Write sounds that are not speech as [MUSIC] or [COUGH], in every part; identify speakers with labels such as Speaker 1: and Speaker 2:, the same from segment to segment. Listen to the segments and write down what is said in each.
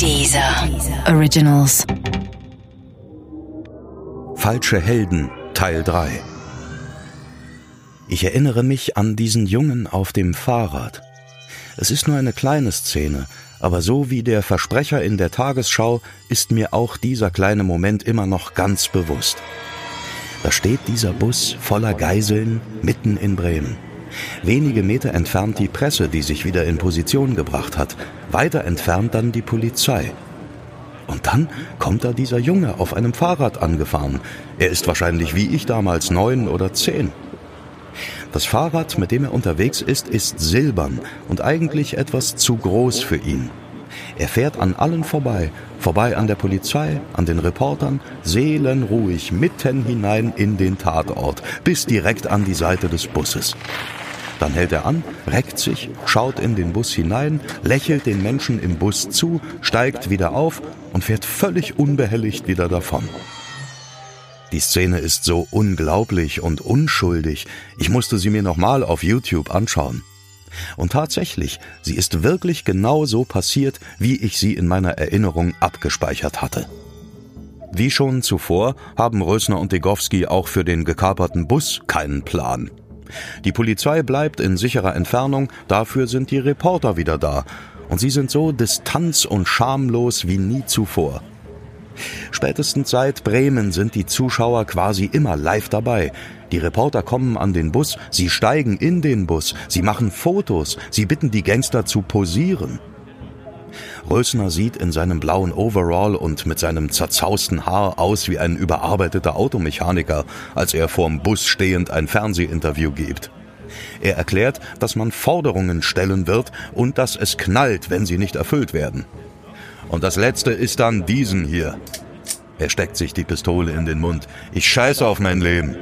Speaker 1: Dieser Originals.
Speaker 2: Falsche Helden Teil 3 Ich erinnere mich an diesen Jungen auf dem Fahrrad. Es ist nur eine kleine Szene, aber so wie der Versprecher in der Tagesschau ist mir auch dieser kleine Moment immer noch ganz bewusst. Da steht dieser Bus voller Geiseln mitten in Bremen. Wenige Meter entfernt die Presse, die sich wieder in Position gebracht hat. Weiter entfernt dann die Polizei. Und dann kommt da dieser Junge auf einem Fahrrad angefahren. Er ist wahrscheinlich wie ich damals neun oder zehn. Das Fahrrad, mit dem er unterwegs ist, ist silbern und eigentlich etwas zu groß für ihn. Er fährt an allen vorbei, vorbei an der Polizei, an den Reportern, seelenruhig mitten hinein in den Tatort, bis direkt an die Seite des Busses. Dann hält er an, reckt sich, schaut in den Bus hinein, lächelt den Menschen im Bus zu, steigt wieder auf und fährt völlig unbehelligt wieder davon. Die Szene ist so unglaublich und unschuldig, ich musste sie mir nochmal auf YouTube anschauen. Und tatsächlich, sie ist wirklich genau so passiert, wie ich sie in meiner Erinnerung abgespeichert hatte. Wie schon zuvor haben Rösner und Degowski auch für den gekaperten Bus keinen Plan. Die Polizei bleibt in sicherer Entfernung, dafür sind die Reporter wieder da. Und sie sind so distanz- und schamlos wie nie zuvor. Spätestens seit Bremen sind die Zuschauer quasi immer live dabei. Die Reporter kommen an den Bus, sie steigen in den Bus, sie machen Fotos, sie bitten die Gangster zu posieren. Rösner sieht in seinem blauen Overall und mit seinem zerzausten Haar aus wie ein überarbeiteter Automechaniker, als er vorm Bus stehend ein Fernsehinterview gibt. Er erklärt, dass man Forderungen stellen wird und dass es knallt, wenn sie nicht erfüllt werden. Und das letzte ist dann diesen hier. Er steckt sich die Pistole in den Mund. Ich scheiße auf mein Leben.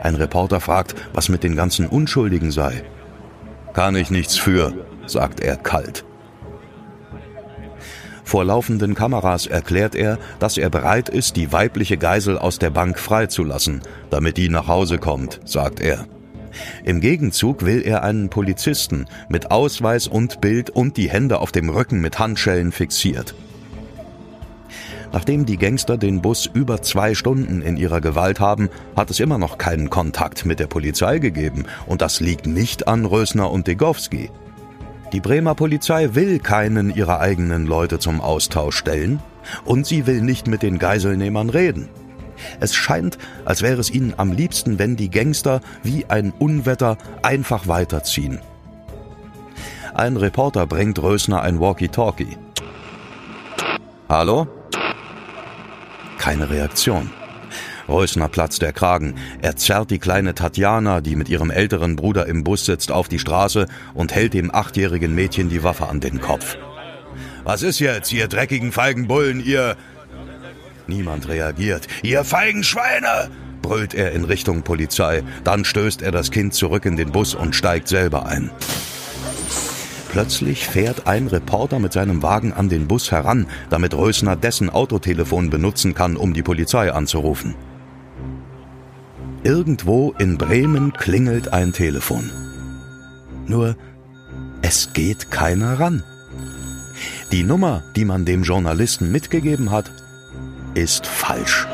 Speaker 2: Ein Reporter fragt, was mit den ganzen Unschuldigen sei. Kann ich nichts für, sagt er kalt. Vor laufenden Kameras erklärt er, dass er bereit ist, die weibliche Geisel aus der Bank freizulassen, damit die nach Hause kommt, sagt er. Im Gegenzug will er einen Polizisten mit Ausweis und Bild und die Hände auf dem Rücken mit Handschellen fixiert. Nachdem die Gangster den Bus über zwei Stunden in ihrer Gewalt haben, hat es immer noch keinen Kontakt mit der Polizei gegeben. Und das liegt nicht an Rösner und Degowski. Die Bremer Polizei will keinen ihrer eigenen Leute zum Austausch stellen und sie will nicht mit den Geiselnehmern reden. Es scheint, als wäre es ihnen am liebsten, wenn die Gangster wie ein Unwetter einfach weiterziehen. Ein Reporter bringt Rösner ein Walkie-Talkie. Hallo? Keine Reaktion. Reusner platzt der Kragen. Er zerrt die kleine Tatjana, die mit ihrem älteren Bruder im Bus sitzt, auf die Straße und hält dem achtjährigen Mädchen die Waffe an den Kopf. Was ist jetzt, ihr dreckigen feigen Bullen, ihr... Niemand reagiert. Ihr feigen Schweine! brüllt er in Richtung Polizei. Dann stößt er das Kind zurück in den Bus und steigt selber ein. Plötzlich fährt ein Reporter mit seinem Wagen an den Bus heran, damit Rösner dessen Autotelefon benutzen kann, um die Polizei anzurufen. Irgendwo in Bremen klingelt ein Telefon. Nur, es geht keiner ran. Die Nummer, die man dem Journalisten mitgegeben hat, ist falsch.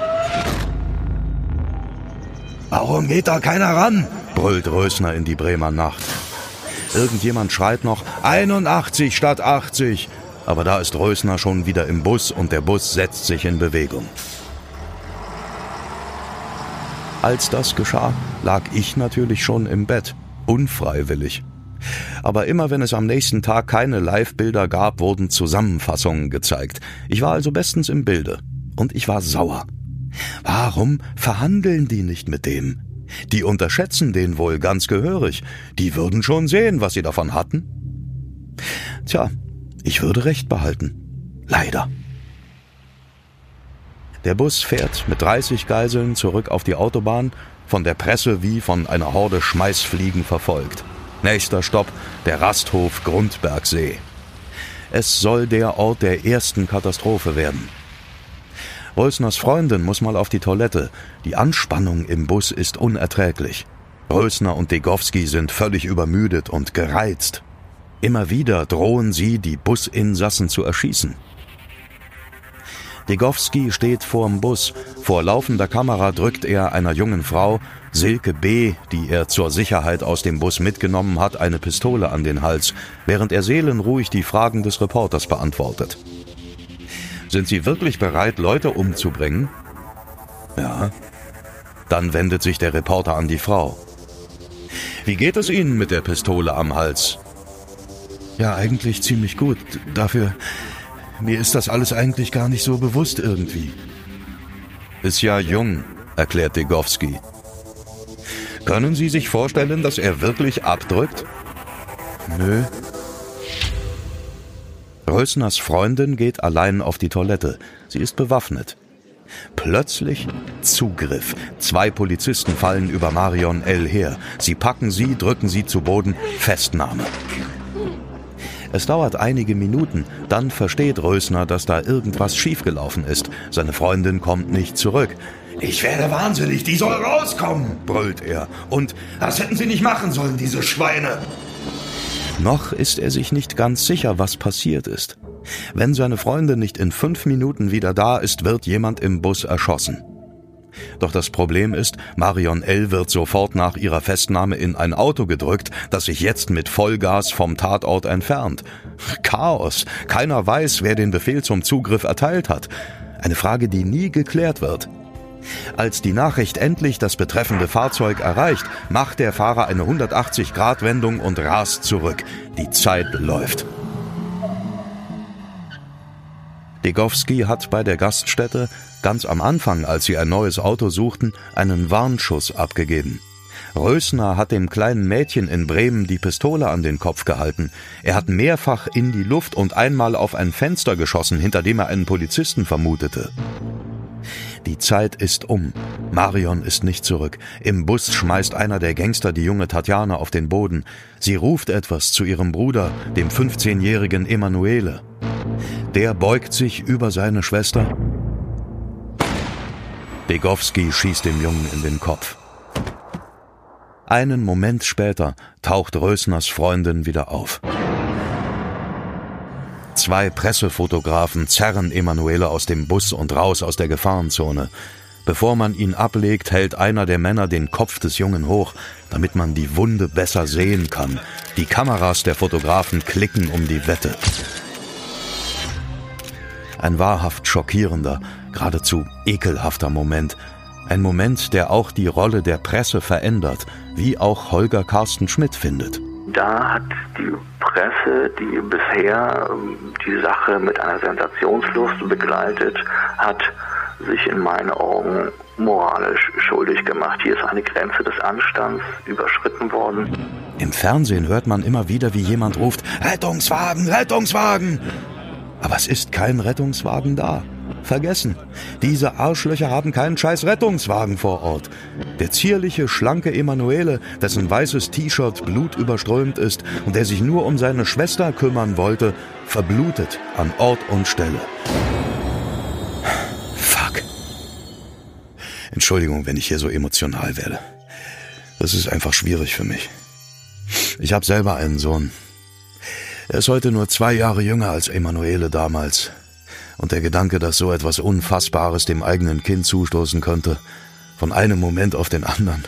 Speaker 2: Warum geht da keiner ran? brüllt Rösner in die Bremer Nacht. Irgendjemand schreit noch 81 statt 80, aber da ist Rösner schon wieder im Bus und der Bus setzt sich in Bewegung. Als das geschah, lag ich natürlich schon im Bett, unfreiwillig. Aber immer wenn es am nächsten Tag keine Live-Bilder gab, wurden Zusammenfassungen gezeigt. Ich war also bestens im Bilde. Und ich war sauer. Warum verhandeln die nicht mit dem? Die unterschätzen den wohl ganz gehörig. Die würden schon sehen, was sie davon hatten. Tja, ich würde recht behalten. Leider. Der Bus fährt mit 30 Geiseln zurück auf die Autobahn, von der Presse wie von einer Horde Schmeißfliegen verfolgt. Nächster Stopp, der Rasthof Grundbergsee. Es soll der Ort der ersten Katastrophe werden. Rösners Freundin muss mal auf die Toilette. Die Anspannung im Bus ist unerträglich. Rösner und Degowski sind völlig übermüdet und gereizt. Immer wieder drohen sie, die Businsassen zu erschießen. Degowski steht vorm Bus. Vor laufender Kamera drückt er einer jungen Frau, Silke B., die er zur Sicherheit aus dem Bus mitgenommen hat, eine Pistole an den Hals, während er seelenruhig die Fragen des Reporters beantwortet. Sind Sie wirklich bereit, Leute umzubringen? Ja. Dann wendet sich der Reporter an die Frau. Wie geht es Ihnen mit der Pistole am Hals? Ja, eigentlich ziemlich gut. Dafür, mir ist das alles eigentlich gar nicht so bewusst irgendwie. Ist ja jung, erklärt Degowski. Können Sie sich vorstellen, dass er wirklich abdrückt? Nö. Rösners Freundin geht allein auf die Toilette. Sie ist bewaffnet. Plötzlich Zugriff. Zwei Polizisten fallen über Marion L. her. Sie packen sie, drücken sie zu Boden. Festnahme. Es dauert einige Minuten, dann versteht Rösner, dass da irgendwas schiefgelaufen ist. Seine Freundin kommt nicht zurück. Ich werde wahnsinnig, die soll rauskommen, brüllt er. Und das hätten sie nicht machen sollen, diese Schweine. Noch ist er sich nicht ganz sicher, was passiert ist. Wenn seine Freundin nicht in fünf Minuten wieder da ist, wird jemand im Bus erschossen. Doch das Problem ist, Marion L. wird sofort nach ihrer Festnahme in ein Auto gedrückt, das sich jetzt mit Vollgas vom Tatort entfernt. Chaos. Keiner weiß, wer den Befehl zum Zugriff erteilt hat. Eine Frage, die nie geklärt wird. Als die Nachricht endlich das betreffende Fahrzeug erreicht, macht der Fahrer eine 180-Grad-Wendung und rast zurück. Die Zeit läuft. Degowski hat bei der Gaststätte ganz am Anfang, als sie ein neues Auto suchten, einen Warnschuss abgegeben. Rösner hat dem kleinen Mädchen in Bremen die Pistole an den Kopf gehalten. Er hat mehrfach in die Luft und einmal auf ein Fenster geschossen, hinter dem er einen Polizisten vermutete. Die Zeit ist um. Marion ist nicht zurück. Im Bus schmeißt einer der Gangster die junge Tatjana auf den Boden. Sie ruft etwas zu ihrem Bruder, dem 15-jährigen Emanuele. Der beugt sich über seine Schwester. Degowski schießt dem Jungen in den Kopf. Einen Moment später taucht Rösners Freundin wieder auf. Zwei Pressefotografen zerren Emanuele aus dem Bus und raus aus der Gefahrenzone. Bevor man ihn ablegt, hält einer der Männer den Kopf des Jungen hoch, damit man die Wunde besser sehen kann. Die Kameras der Fotografen klicken um die Wette. Ein wahrhaft schockierender, geradezu ekelhafter Moment. Ein Moment, der auch die Rolle der Presse verändert, wie auch Holger Carsten Schmidt findet.
Speaker 3: Da hat die Presse, die bisher ähm, die Sache mit einer Sensationslust begleitet hat, sich in meinen Augen moralisch schuldig gemacht. Hier ist eine Grenze des Anstands überschritten worden.
Speaker 2: Im Fernsehen hört man immer wieder, wie jemand ruft, Rettungswagen, Rettungswagen. Aber es ist kein Rettungswagen da. Vergessen. Diese Arschlöcher haben keinen scheiß Rettungswagen vor Ort. Der zierliche, schlanke Emanuele, dessen weißes T-Shirt blutüberströmt ist und der sich nur um seine Schwester kümmern wollte, verblutet an Ort und Stelle. Fuck. Entschuldigung, wenn ich hier so emotional werde. Das ist einfach schwierig für mich. Ich habe selber einen Sohn. Er ist heute nur zwei Jahre jünger als Emanuele damals. Und der Gedanke, dass so etwas Unfassbares dem eigenen Kind zustoßen könnte, von einem Moment auf den anderen,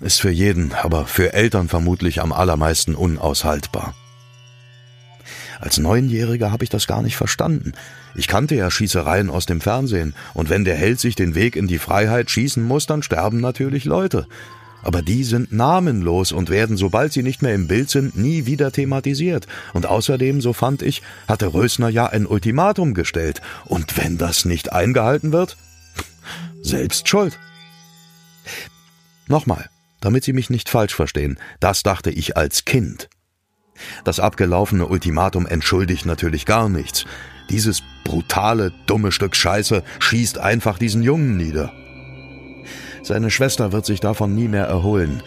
Speaker 2: ist für jeden, aber für Eltern vermutlich am allermeisten unaushaltbar. Als Neunjähriger habe ich das gar nicht verstanden. Ich kannte ja Schießereien aus dem Fernsehen, und wenn der Held sich den Weg in die Freiheit schießen muss, dann sterben natürlich Leute aber die sind namenlos und werden, sobald sie nicht mehr im Bild sind, nie wieder thematisiert. Und außerdem, so fand ich, hatte Rösner ja ein Ultimatum gestellt. Und wenn das nicht eingehalten wird? [LAUGHS] Selbst schuld. Nochmal, damit Sie mich nicht falsch verstehen, das dachte ich als Kind. Das abgelaufene Ultimatum entschuldigt natürlich gar nichts. Dieses brutale, dumme Stück Scheiße schießt einfach diesen Jungen nieder. Seine Schwester wird sich davon nie mehr erholen.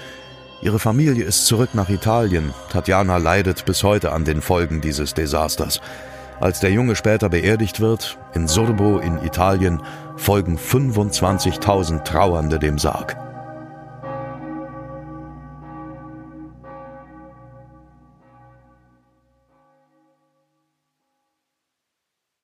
Speaker 2: Ihre Familie ist zurück nach Italien. Tatjana leidet bis heute an den Folgen dieses Desasters. Als der Junge später beerdigt wird, in Surbo in Italien, folgen 25.000 Trauernde dem Sarg.